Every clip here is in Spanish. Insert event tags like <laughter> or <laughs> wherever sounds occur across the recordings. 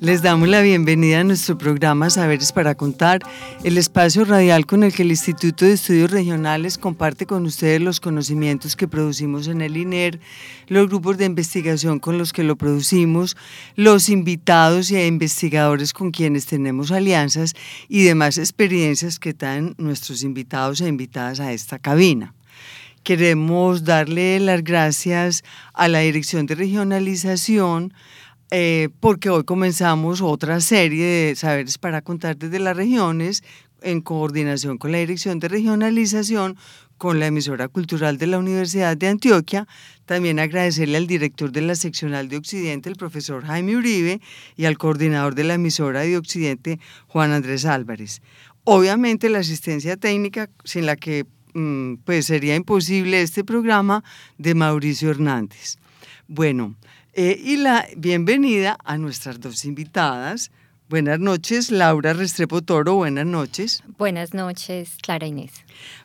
Les damos la bienvenida a nuestro programa Saberes para Contar, el espacio radial con el que el Instituto de Estudios Regionales comparte con ustedes los conocimientos que producimos en el INER, los grupos de investigación con los que lo producimos, los invitados y investigadores con quienes tenemos alianzas y demás experiencias que dan nuestros invitados e invitadas a esta cabina. Queremos darle las gracias a la Dirección de Regionalización, eh, porque hoy comenzamos otra serie de saberes para contar desde las regiones en coordinación con la Dirección de Regionalización, con la emisora cultural de la Universidad de Antioquia. También agradecerle al director de la seccional de Occidente, el profesor Jaime Uribe, y al coordinador de la emisora de Occidente, Juan Andrés Álvarez. Obviamente la asistencia técnica, sin la que mm, pues sería imposible este programa, de Mauricio Hernández. Bueno, eh, y la bienvenida a nuestras dos invitadas. Buenas noches, Laura Restrepo Toro, buenas noches. Buenas noches, Clara Inés.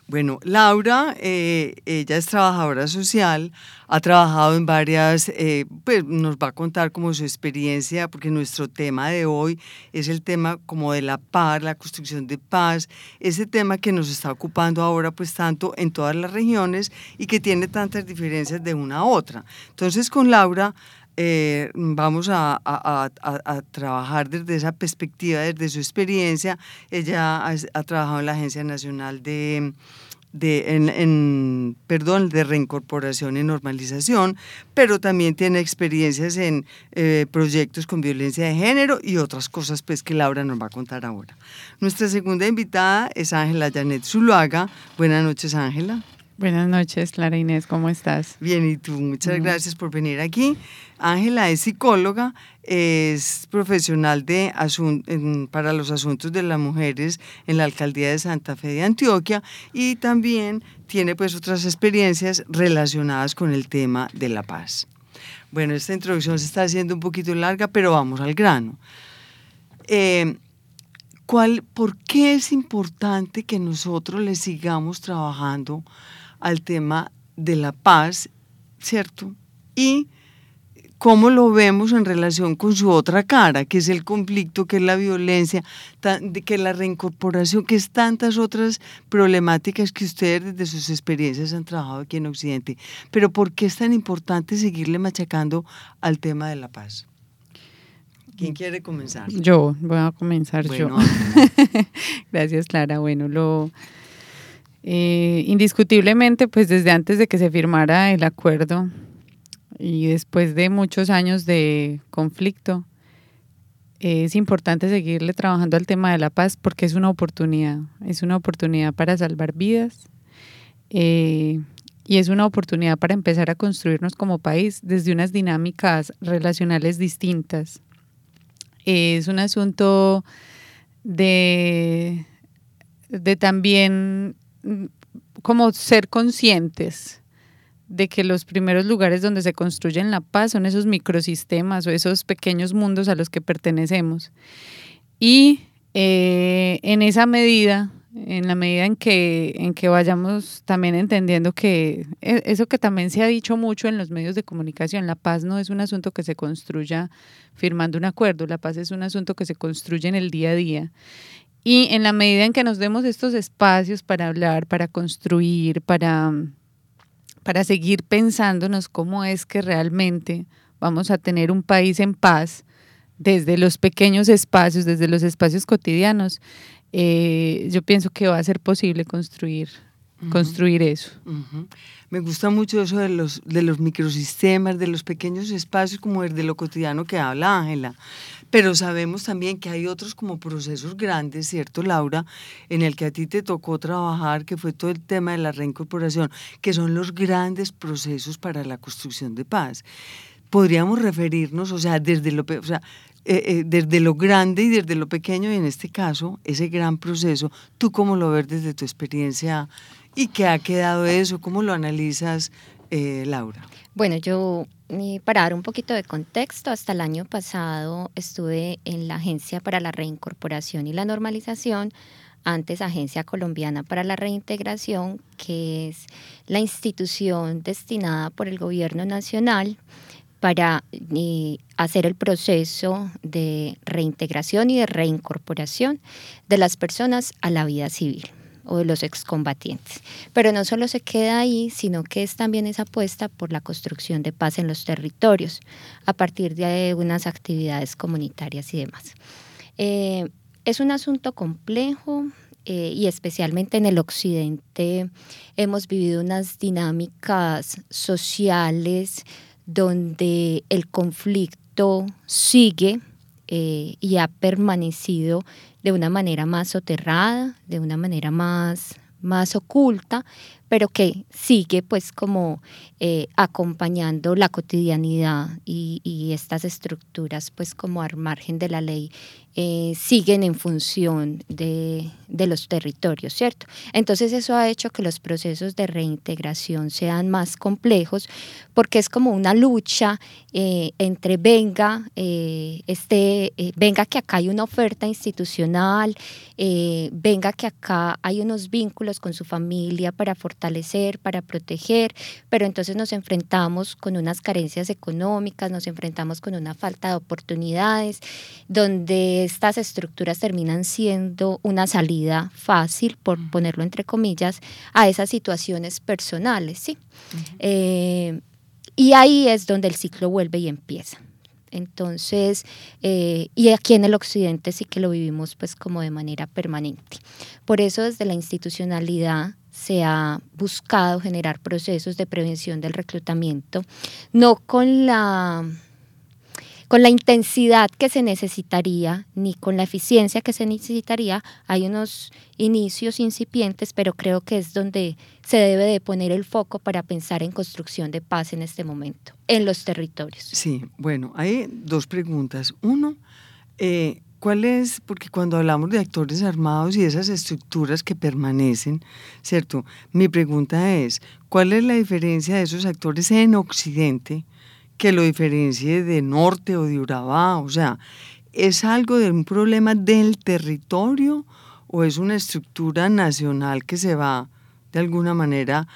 Bueno, Laura, eh, ella es trabajadora social, ha trabajado en varias, eh, pues nos va a contar como su experiencia, porque nuestro tema de hoy es el tema como de la paz, la construcción de paz, ese tema que nos está ocupando ahora pues tanto en todas las regiones y que tiene tantas diferencias de una a otra. Entonces con Laura eh, vamos a, trabajar desde esa perspectiva, desde su experiencia. Ella ha, trabajado en la Agencia Nacional de, en, perdón, de Reincorporación y Normalización, pero también tiene experiencias en eh, proyectos con violencia de género y otras cosas pues, que Laura nos va a contar ahora. Nuestra segunda invitada es Ángela Janet Zuluaga. Buenas noches, Ángela. Buenas noches, Clara Inés, ¿cómo estás? Bien, y tú, muchas gracias por venir aquí. Ángela es psicóloga, es profesional de para los asuntos de las mujeres en la alcaldía de Santa Fe de Antioquia y también tiene pues otras experiencias relacionadas con el tema de la paz. Bueno, esta introducción se está haciendo un poquito larga, pero vamos al grano. Eh, ¿cuál, ¿Por qué es importante que nosotros le sigamos trabajando? Al tema de la paz, ¿cierto? Y cómo lo vemos en relación con su otra cara, que es el conflicto, que es la violencia, que es la reincorporación, que es tantas otras problemáticas que ustedes desde sus experiencias han trabajado aquí en Occidente. Pero ¿por qué es tan importante seguirle machacando al tema de la paz? ¿Quién quiere comenzar? Yo, voy a comenzar yo. <laughs> Gracias, Clara. Bueno, lo eh, indiscutiblemente, pues desde antes de que se firmara el acuerdo y después de muchos años de conflicto, es importante seguirle trabajando al tema de la paz porque es una oportunidad, es una oportunidad para salvar vidas eh, y es una oportunidad para empezar a construirnos como país desde unas dinámicas relacionales distintas. es un asunto de, de también como ser conscientes de que los primeros lugares donde se construyen la paz son esos microsistemas o esos pequeños mundos a los que pertenecemos. Y eh, en esa medida, en la medida en que, en que vayamos también entendiendo que e, eso que también se ha dicho mucho en los medios de comunicación, la paz no es un asunto que se construya firmando un acuerdo, la paz es un asunto que se construye en el día a día. Y en la medida en que nos demos estos espacios para hablar, para construir, para, para seguir pensándonos cómo es que realmente vamos a tener un país en paz desde los pequeños espacios, desde los espacios cotidianos, eh, yo pienso que va a ser posible construir, construir eso. Me gusta mucho eso de los, de los microsistemas, de los pequeños espacios, como el de lo cotidiano que habla Ángela. Pero sabemos también que hay otros como procesos grandes, ¿cierto, Laura? En el que a ti te tocó trabajar, que fue todo el tema de la reincorporación, que son los grandes procesos para la construcción de paz. Podríamos referirnos, o sea, desde lo, o sea, eh, eh, desde lo grande y desde lo pequeño, y en este caso, ese gran proceso, ¿tú cómo lo ves desde tu experiencia y qué ha quedado eso? ¿Cómo lo analizas, eh, Laura? Bueno, yo para dar un poquito de contexto, hasta el año pasado estuve en la Agencia para la Reincorporación y la Normalización, antes Agencia Colombiana para la Reintegración, que es la institución destinada por el gobierno nacional para eh, hacer el proceso de reintegración y de reincorporación de las personas a la vida civil o de los excombatientes. Pero no solo se queda ahí, sino que es también esa apuesta por la construcción de paz en los territorios a partir de unas actividades comunitarias y demás. Eh, es un asunto complejo, eh, y especialmente en el occidente hemos vivido unas dinámicas sociales donde el conflicto sigue eh, y ha permanecido de una manera más soterrada, de una manera más, más oculta, pero que sigue pues como eh, acompañando la cotidianidad y, estas estructuras pues como al margen de la ley eh, siguen en función de, los territorios, ¿cierto? Entonces eso ha hecho que los procesos de reintegración sean más complejos porque es como una lucha eh, entre venga, este, venga que acá hay una oferta institucional, venga que acá hay unos vínculos con su familia para fortalecer, para proteger, pero entonces nos enfrentamos con unas carencias económicas, nos enfrentamos con una falta de oportunidades, donde estas estructuras terminan siendo una salida fácil, por ponerlo entre comillas, a esas situaciones personales, ¿sí? Eh, y ahí es donde el ciclo vuelve y empieza. Entonces, eh, y aquí en el occidente sí que lo vivimos pues como de manera permanente. Por eso desde la institucionalidad se ha buscado generar procesos de prevención del reclutamiento, no con la con la intensidad que se necesitaría ni con la eficiencia que se necesitaría. Hay unos inicios incipientes, pero creo que es donde se debe de poner el foco para pensar en construcción de paz en este momento, en los territorios. Sí, bueno, hay dos preguntas. Uno, eh, ¿cuál es? Porque cuando hablamos de actores armados y esas estructuras que permanecen, ¿cierto? Mi pregunta es, ¿cuál es la diferencia de esos actores en Occidente? Que lo diferencie de norte o de Urabá, o sea, ¿es algo de un problema del territorio o es una estructura nacional que se va de alguna manera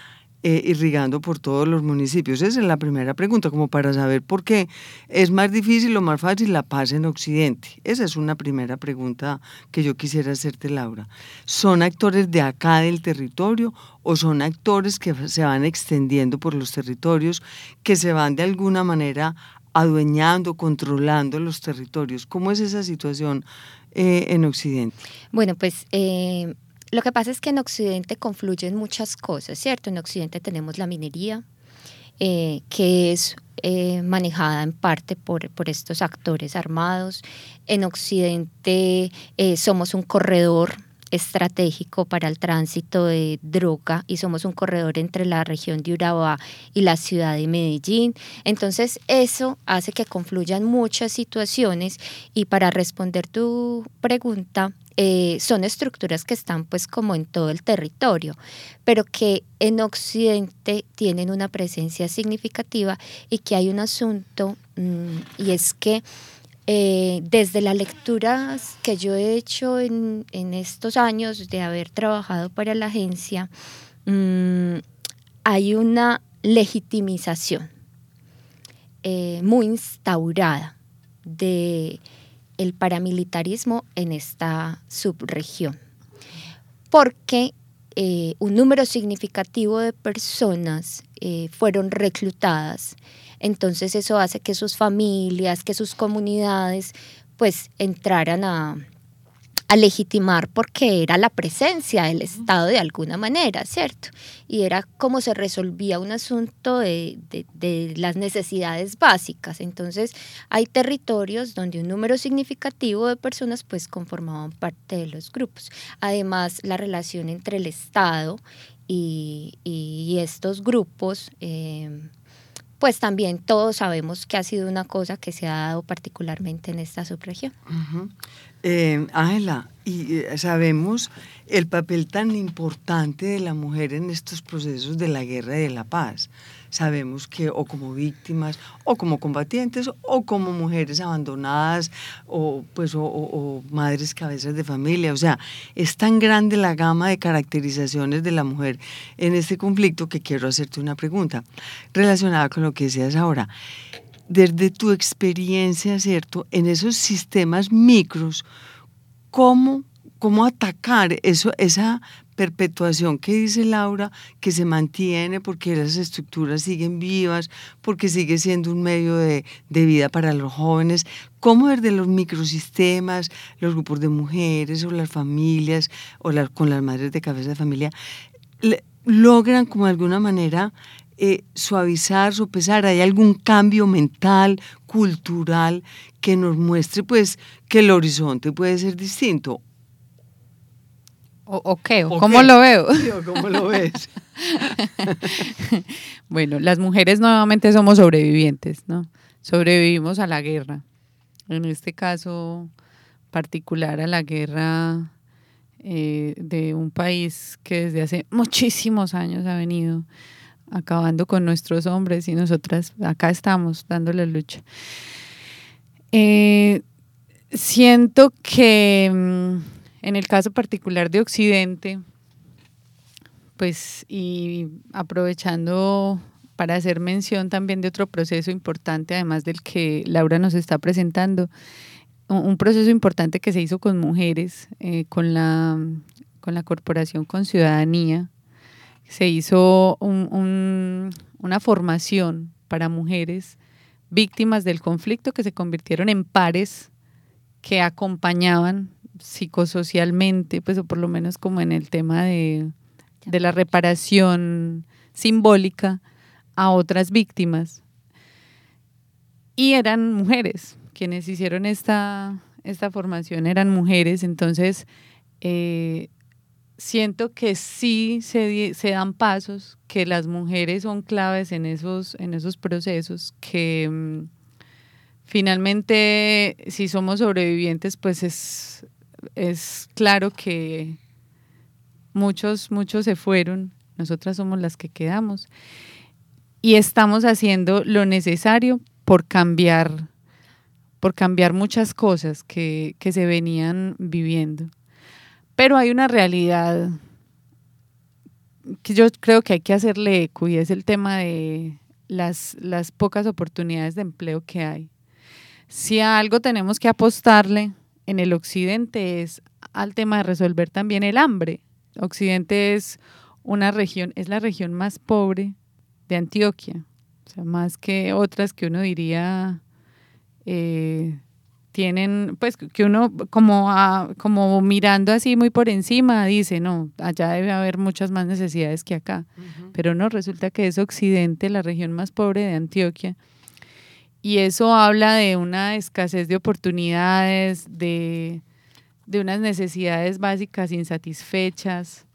eh, irrigando por todos los municipios? Esa es la primera pregunta, como para saber por qué es más difícil o más fácil la paz en Occidente. Esa es una primera pregunta que yo quisiera hacerte, Laura. ¿Son actores de acá del territorio o son actores que se van extendiendo por los territorios, que se van de alguna manera adueñando, controlando los territorios? ¿Cómo es esa situación eh, en Occidente? Bueno, pues... Eh lo que pasa es que en Occidente confluyen muchas cosas, ¿cierto? En Occidente tenemos la minería, eh, que es eh, manejada en parte por, por, estos actores armados. En Occidente eh, somos un corredor estratégico para el tránsito de droga y somos un corredor entre la región de Urabá y la ciudad de Medellín. Entonces eso hace que confluyan muchas situaciones y para responder tu pregunta, eh, son estructuras que están pues como en todo el territorio, pero que en Occidente tienen una presencia significativa y que hay un asunto mm, y es que eh, desde las lecturas que yo he hecho en, estos años de haber trabajado para la agencia, mm, hay una legitimización eh, muy instaurada de el paramilitarismo en esta subregión, porque eh, un número significativo de personas eh, fueron reclutadas, entonces eso hace que sus familias, que sus comunidades, pues entraran a, a legitimar porque era la presencia del Estado de alguna manera, ¿cierto? Y era como se resolvía un asunto de, de, las necesidades básicas. Entonces, hay territorios donde un número significativo de personas pues conformaban parte de los grupos. Además, la relación entre el Estado y, y estos grupos... Eh, pues también todos sabemos que ha sido una cosa que se ha dado particularmente en esta subregión. Eh, Ángela, y eh, sabemos el papel tan importante de la mujer en estos procesos de la guerra y de la paz sabemos que o como víctimas o como combatientes o como mujeres abandonadas o pues o, madres cabezas de familia. O sea es tan grande la gama de caracterizaciones de la mujer en este conflicto que quiero hacerte una pregunta relacionada con lo que decías ahora. Desde tu experiencia cierto en esos sistemas micros cómo cómo atacar eso, esa perpetuación que dice Laura, que se mantiene porque las estructuras siguen vivas, porque sigue siendo un medio de, vida para los jóvenes, cómo desde los microsistemas, los grupos de mujeres o las familias o con las madres de cabeza de familia, logran como de alguna manera eh, suavizar, sopesar, hay algún cambio mental, cultural que nos muestre pues que el horizonte puede ser distinto ¿O, qué? cómo lo veo? ¿Cómo lo ves? <laughs> bueno, las mujeres nuevamente somos sobrevivientes, ¿no? Sobrevivimos a la guerra. En este caso particular a la guerra eh, de un país que desde hace muchísimos años ha venido acabando con nuestros hombres y nosotras acá estamos dándole lucha. Eh, siento que mm, en el caso particular de Occidente, pues y aprovechando para hacer mención también de otro proceso importante, además del que Laura nos está presentando, un proceso importante que se hizo con mujeres, eh, con, la, con la Corporación con Ciudadanía. Se hizo una formación para mujeres víctimas del conflicto que se convirtieron en pares que acompañaban psicosocialmente, pues o por lo menos como en el tema de, la reparación simbólica a otras víctimas. Y eran mujeres, quienes hicieron esta, esta formación eran mujeres, entonces eh, siento que sí se, se, dan pasos, que las mujeres son claves en esos, en esos procesos, que mm, finalmente si somos sobrevivientes, pues es, es claro que muchos, muchos se fueron, nosotras somos las que quedamos y estamos haciendo lo necesario por cambiar, por cambiar muchas cosas que, se venían viviendo. Pero hay una realidad que yo creo que hay que hacerle eco y es el tema de las, las pocas oportunidades de empleo que hay. Si a algo tenemos que apostarle en el occidente es al tema de resolver también el hambre. Occidente es una región, es la región más pobre de Antioquia, o sea, más que otras que uno diría eh, tienen, pues que uno como, como mirando así muy por encima dice, no, allá debe haber muchas más necesidades que acá, pero no, resulta que es Occidente, la región más pobre de Antioquia, y eso habla de una escasez de oportunidades, de, unas necesidades básicas insatisfechas,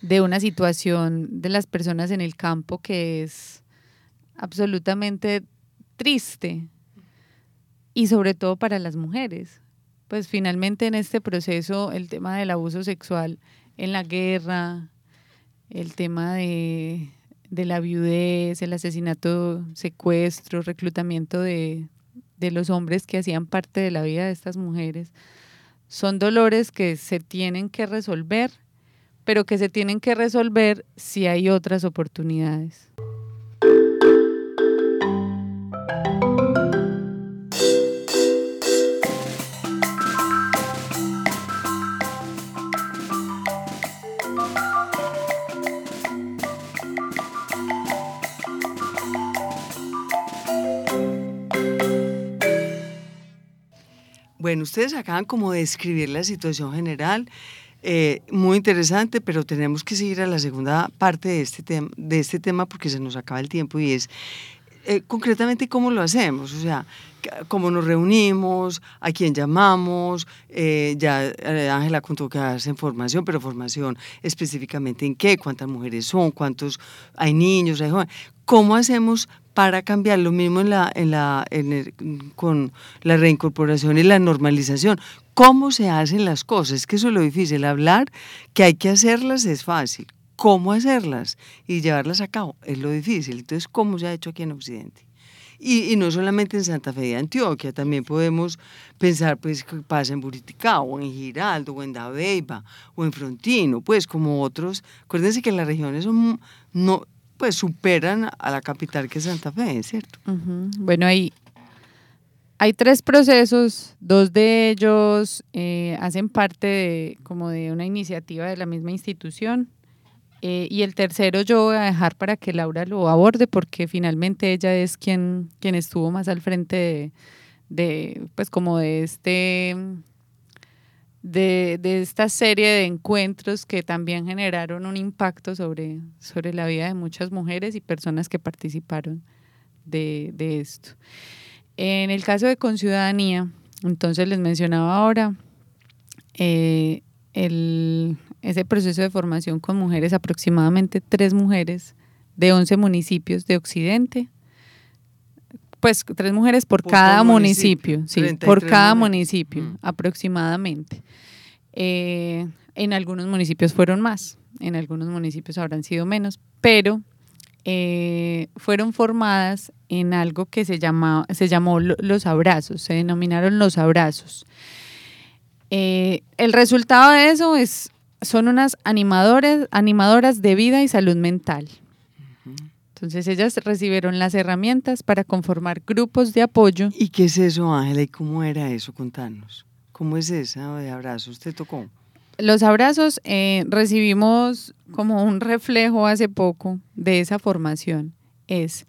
de una situación de las personas en el campo que es absolutamente triste y sobre todo para las mujeres. Pues finalmente en este proceso el tema del abuso sexual en la guerra, el tema de de la viudez, el asesinato, secuestro, reclutamiento de, de los hombres que hacían parte de la vida de estas mujeres, son dolores que se tienen que resolver, pero que se tienen que resolver si hay otras oportunidades. Bueno, ustedes acaban como de describir la situación general, eh, muy interesante, pero tenemos que seguir a la segunda parte de este, tema, de este tema porque se nos acaba el tiempo y es eh, concretamente cómo lo hacemos, o sea, cómo nos reunimos, a quién llamamos, eh, ya Ángela contó que hacen formación, pero formación específicamente en qué, cuántas mujeres son, cuántos hay niños, hay jóvenes, cómo hacemos para cambiar lo mismo en la, en la, con la reincorporación y la normalización. ¿Cómo se hacen las cosas? Es que eso es lo difícil. Hablar que hay que hacerlas es fácil cómo hacerlas y llevarlas a cabo es lo difícil. Entonces, ¿cómo se ha hecho aquí en Occidente? Y, no solamente en Santa Fe de Antioquia, también podemos pensar pues que pasa en Buriticá o en Giraldo o en Dabeiba o en Frontino, pues como otros. Acuérdense que las regiones son, no, pues superan a la capital que es Santa Fe, ¿cierto? Bueno, hay, hay tres procesos, dos de ellos eh, hacen parte de, como de una iniciativa de la misma institución eh, y el tercero yo voy a dejar para que Laura lo aborde porque finalmente ella es quien, quien estuvo más al frente de, pues como de este de, de, esta serie de encuentros que también generaron un impacto sobre, sobre la vida de muchas mujeres y personas que participaron de, de esto. En el caso de Conciudadanía, entonces les mencionaba ahora, eh, el, ese proceso de formación con mujeres, aproximadamente tres mujeres de 11 municipios de Occidente. Pues tres mujeres por, cada municipio, sí, por cada municipio mm. aproximadamente. Eh, en algunos municipios fueron más, en algunos municipios habrán sido menos, pero eh, fueron formadas en algo que se, llama, se llamó los abrazos, se denominaron los abrazos. Eh, el resultado de eso es son unas animadores, animadoras de vida y salud mental. Entonces ellas recibieron las herramientas para conformar grupos de apoyo. ¿Y qué es eso, Ángela? ¿Y cómo era eso? Contanos. ¿Cómo es esa de abrazos? ¿Te tocó? Los abrazos eh, recibimos como un reflejo hace poco de esa formación. Es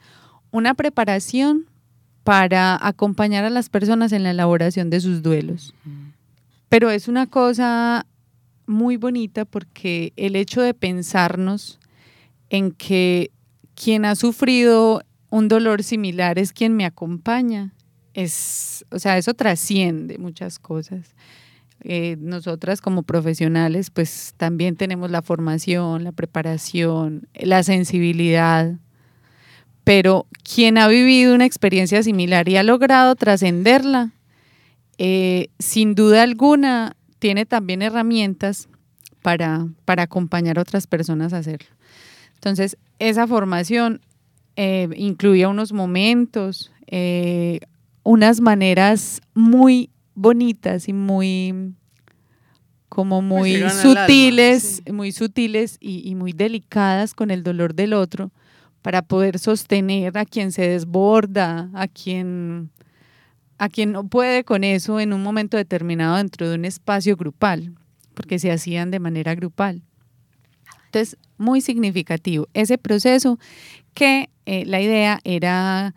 una preparación para acompañar a las personas en la elaboración de sus duelos. Pero es una cosa muy bonita porque el hecho de pensarnos en que quien ha sufrido un dolor similar es quien me acompaña, es, o sea, eso trasciende muchas cosas. Eh, nosotras como profesionales, pues también tenemos la formación, la preparación, la sensibilidad, pero quien ha vivido una experiencia similar y ha logrado trascenderla, eh, sin duda alguna tiene también herramientas para, para acompañar a otras personas a hacerlo. Entonces, esa formación eh, incluía unos momentos, eh, unas maneras muy bonitas y muy como pues muy sutiles, muy sutiles y, y, muy delicadas con el dolor del otro para poder sostener a quien se desborda, a quien a quien no puede con eso en un momento determinado dentro de un espacio grupal, porque se hacían de manera grupal. Entonces, muy significativo. Ese proceso que eh, la idea era,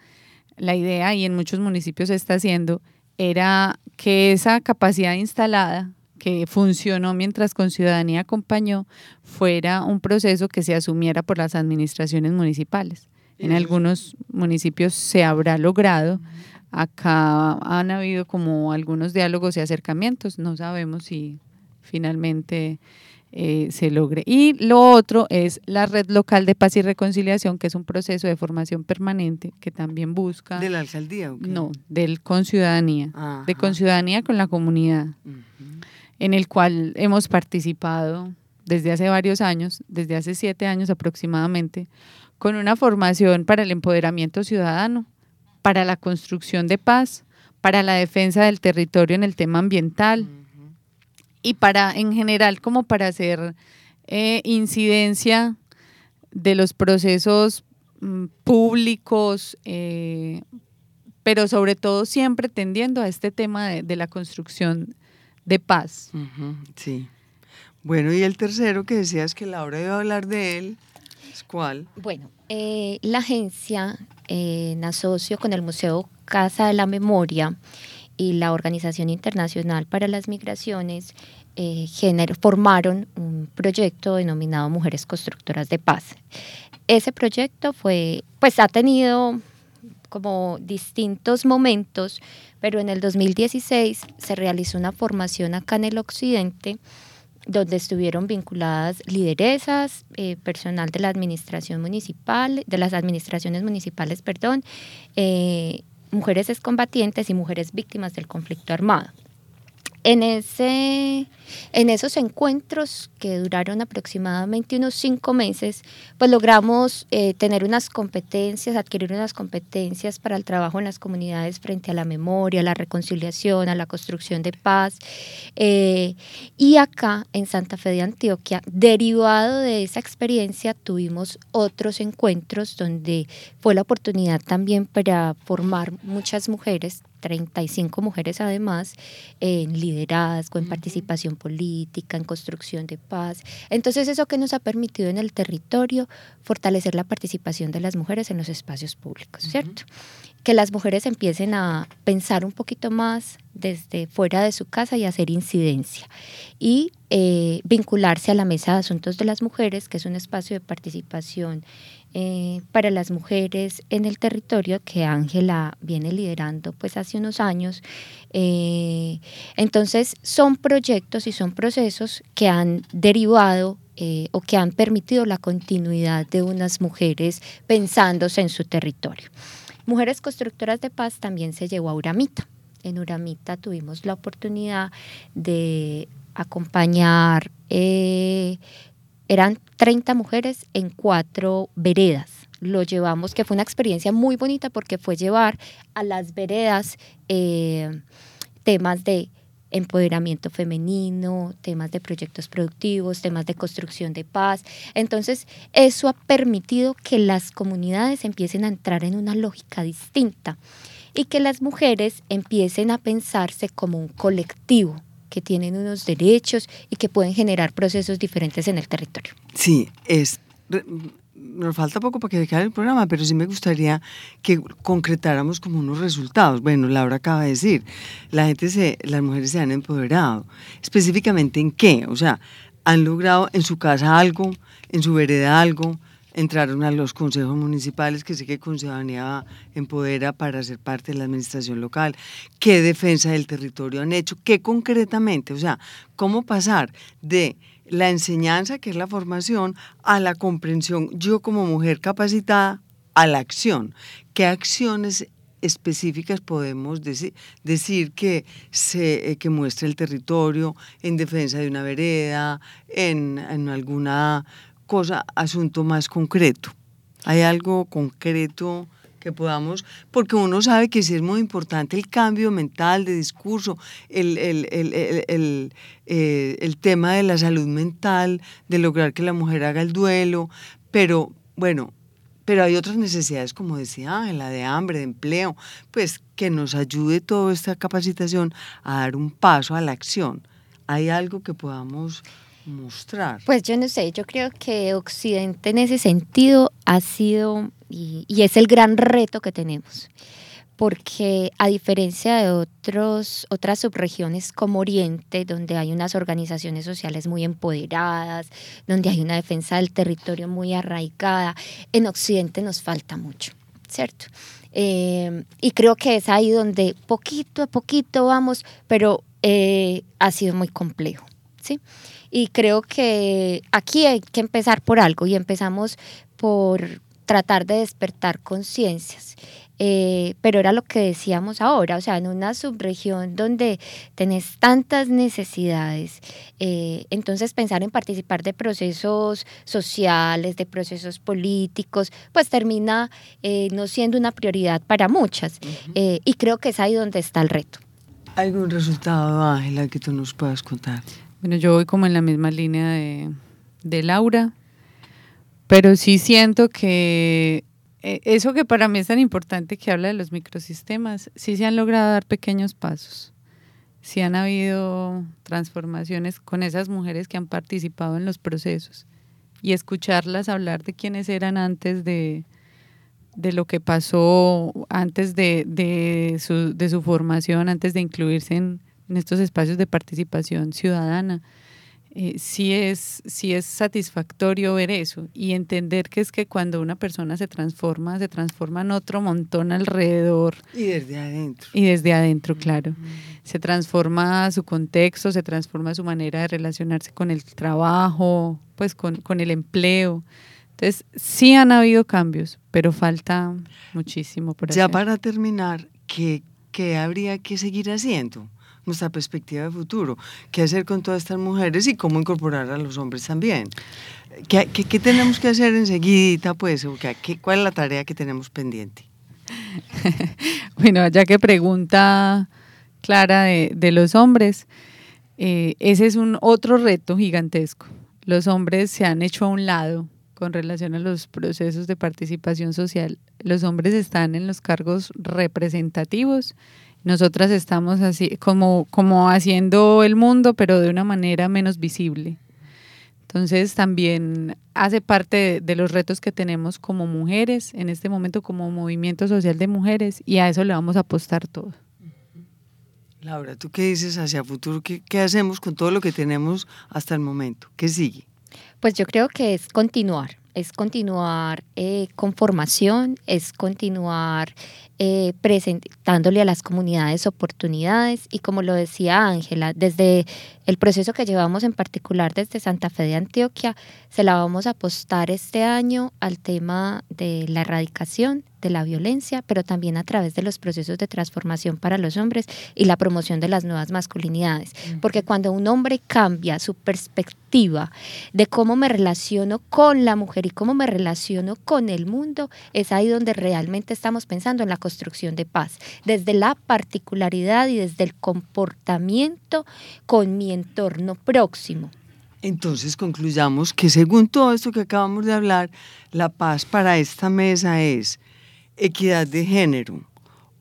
la idea y en muchos municipios se está haciendo, era que esa capacidad instalada que funcionó mientras con ciudadanía acompañó, fuera un proceso que se asumiera por las administraciones municipales. En algunos municipios se habrá logrado, Acá han habido como algunos diálogos y acercamientos, no sabemos si finalmente eh, se logre. Y lo otro es la Red Local de Paz y Reconciliación, que es un proceso de formación permanente que también busca... ¿De la alcaldía? No, del con ciudadanía, de con ciudadanía con la comunidad, en el cual hemos participado desde hace varios años, desde hace siete años aproximadamente, con una formación para el empoderamiento ciudadano para la construcción de paz, para la defensa del territorio en el tema ambiental y para, en general, como para hacer eh, incidencia de los procesos mm, públicos, eh, pero sobre todo siempre tendiendo a este tema de, la construcción de paz. Sí. Bueno, y el tercero que decías que Laura iba a hablar de él, ¿es cuál? Bueno, eh, la agencia en asocio con el Museo Casa de la Memoria, y la Organización Internacional para las Migraciones eh, formaron un proyecto denominado Mujeres Constructoras de Paz. Ese proyecto fue, pues ha tenido como distintos momentos, pero en el 2016 se realizó una formación acá en el occidente donde estuvieron vinculadas lideresas, eh, personal de la administración municipal, de las administraciones municipales, perdón, eh, mujeres excombatientes y mujeres víctimas del conflicto armado. En, ese, en esos encuentros que duraron aproximadamente unos cinco meses, pues logramos eh, tener unas competencias, adquirir unas competencias para el trabajo en las comunidades frente a la memoria, a la reconciliación, a la construcción de paz. Eh, y acá en Santa Fe de Antioquia, derivado de esa experiencia, tuvimos otros encuentros donde fue la oportunidad también para formar muchas mujeres 35 mujeres además en liderazgo, en participación política, en construcción de paz. Entonces eso que nos ha permitido en el territorio fortalecer la participación de las mujeres en los espacios públicos, ¿cierto? Que las mujeres empiecen a pensar un poquito más desde fuera de su casa y hacer incidencia. Y eh, vincularse a la Mesa de Asuntos de las Mujeres, que es un espacio de participación eh, para las mujeres en el territorio que Ángela viene liderando pues hace unos años. Eh, entonces son proyectos y son procesos que han derivado eh, o que han permitido la continuidad de unas mujeres pensándose en su territorio. Mujeres Constructoras de Paz también se llevó a Uramita. En Uramita tuvimos la oportunidad de acompañar eran 30 mujeres en cuatro veredas. Lo llevamos, que fue una experiencia muy bonita porque fue llevar a las veredas eh, temas de empoderamiento femenino, temas de proyectos productivos, temas de construcción de paz. Entonces, eso ha permitido que las comunidades empiecen a entrar en una lógica distinta y que las mujeres empiecen a pensarse como un colectivo, que tienen unos derechos y que pueden generar procesos diferentes en el territorio. Sí, es nos falta poco para que acabe el programa, pero sí me gustaría que concretáramos como unos resultados. Bueno, Laura acaba de decir, la gente se, las mujeres se han empoderado. Específicamente en qué? O sea, han logrado en su casa algo, en su vereda algo, entraron a los consejos municipales, que sé que Ciudadanía empodera para ser parte de la administración local, qué defensa del territorio han hecho, qué concretamente, o sea, cómo pasar de la enseñanza, que es la formación, a la comprensión, yo como mujer capacitada, a la acción, qué acciones específicas podemos decir, decir que, se, eh, que muestre el territorio en defensa de una vereda, en, en alguna cosa, asunto más concreto. Hay algo concreto que podamos, porque uno sabe que sí es muy importante el cambio mental de discurso, el, el, el, eh, el, tema de la salud mental, de lograr que la mujer haga el duelo, pero bueno, pero hay otras necesidades, como decía la de hambre, de empleo, pues que nos ayude toda esta capacitación a dar un paso a la acción. ¿Hay algo que podamos mostrar? Pues yo no sé, yo creo que Occidente en ese sentido ha sido y, es el gran reto que tenemos porque a diferencia de otros, otras subregiones como Oriente, donde hay unas organizaciones sociales muy empoderadas, donde hay una defensa del territorio muy arraigada, en Occidente nos falta mucho, ¿cierto? Eh, y creo que es ahí donde poquito a poquito vamos, pero eh, ha sido muy complejo, ¿sí? Y creo que aquí hay que empezar por algo y empezamos por tratar de despertar conciencias. Eh, pero era lo que decíamos ahora, o sea, en una subregión donde tenés tantas necesidades, eh, entonces pensar en participar de procesos sociales, de procesos políticos, pues termina eh, no siendo una prioridad para muchas. y creo que es ahí donde está el reto. ¿Algún resultado, Ángela, que tú nos puedas contar? Bueno, yo voy como en la misma línea de, de Laura, pero sí siento que eh, eso que para mí es tan importante que habla de los microsistemas, sí se han logrado dar pequeños pasos. Sí han habido transformaciones con esas mujeres que han participado en los procesos y escucharlas hablar de quiénes eran antes de, de lo que pasó antes de, de, su, de su, formación, antes de incluirse en, en, estos espacios de participación ciudadana. Eh, sí, es, sí es satisfactorio ver eso y entender que es que cuando una persona se transforma, se transforma en otro montón alrededor. Y desde adentro. Y desde adentro, claro. Se transforma su contexto, se transforma su manera de relacionarse con el trabajo, pues con, con el empleo. Entonces, sí han habido cambios, pero falta muchísimo por hacer. Ya para terminar, ¿qué, ¿qué habría que seguir haciendo? Nuestra perspectiva de futuro. ¿Qué hacer con todas estas mujeres y cómo incorporar a los hombres también? ¿Qué, qué, tenemos que hacer enseguida? Pues, ¿qué, ¿Cuál es la tarea que tenemos pendiente? <laughs> bueno, ya que pregunta Clara de, de los hombres, eh, ese es un otro reto gigantesco. Los hombres se han hecho a un lado con relación a los procesos de participación social. Los hombres están en los cargos representativos, nosotras estamos así como, como haciendo el mundo, pero de una manera menos visible. Entonces también hace parte de, los retos que tenemos como mujeres, en este momento como movimiento social de mujeres, y a eso le vamos a apostar todo. Laura, ¿tú qué dices hacia futuro? ¿Qué, ¿Qué, hacemos con todo lo que tenemos hasta el momento? ¿Qué sigue? Pues yo creo que es continuar, es continuar eh, con formación, es continuar eh, presentándole a las comunidades oportunidades y como lo decía Ángela, desde el proceso que llevamos en particular desde Santa Fe de Antioquia, se la vamos a apostar este año al tema de la erradicación de la violencia, pero también a través de los procesos de transformación para los hombres y la promoción de las nuevas masculinidades. Porque cuando un hombre cambia su perspectiva de cómo me relaciono con la mujer y cómo me relaciono con el mundo, es ahí donde realmente estamos pensando en la construcción de paz, desde la particularidad y desde el comportamiento con mi entorno próximo. Entonces concluyamos que según todo esto que acabamos de hablar, la paz para esta mesa es equidad de género,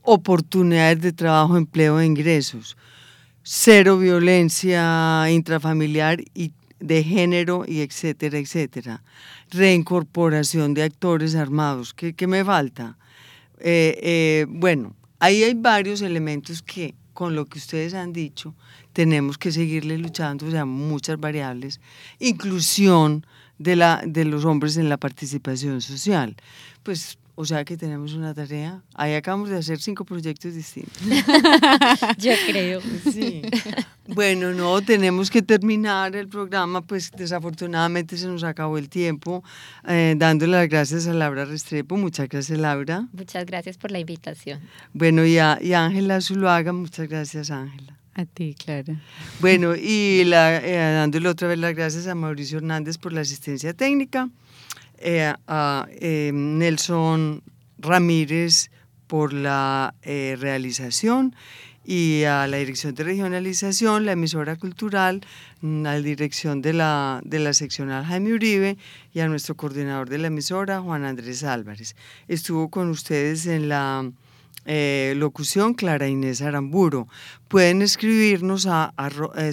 oportunidades de trabajo, empleo e ingresos, cero violencia intrafamiliar y de género y etcétera, etcétera. Reincorporación de actores armados. ¿Qué, me falta? Eh, eh, bueno, ahí hay varios elementos que con lo que ustedes han dicho tenemos que seguirle luchando, o sea, muchas variables. Inclusión de, la, de los hombres en la participación social. Pues o sea que tenemos una tarea. Ahí acabamos de hacer cinco proyectos distintos. <laughs> Yo creo. Sí. Bueno, no, tenemos que terminar el programa, pues desafortunadamente se nos acabó el tiempo. Eh, dándole las gracias a Laura Restrepo. Muchas gracias, Laura. Muchas gracias por la invitación. Bueno, y Ángela Zuluaga, muchas gracias, Ángela. A ti, Clara. Bueno, y la, eh, dándole otra vez las gracias a Mauricio Hernández por la asistencia técnica. Eh, a eh, Nelson Ramírez por la eh, realización y a la Dirección de Regionalización, la emisora cultural, mm, la dirección de la, de la seccional Jaime Uribe y a nuestro coordinador de la emisora, Juan Andrés Álvarez. Estuvo con ustedes en la eh, locución Clara Inés Aramburo. Pueden escribirnos a, eh,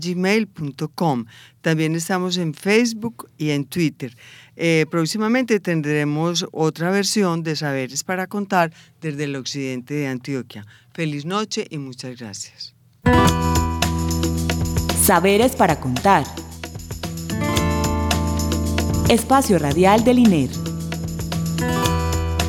gmail.com. También estamos en Facebook y en Twitter. Eh, próximamente tendremos otra versión de Saberes para contar desde el occidente de Antioquia. Feliz noche y muchas gracias. Saberes para contar. Espacio Radial del INER.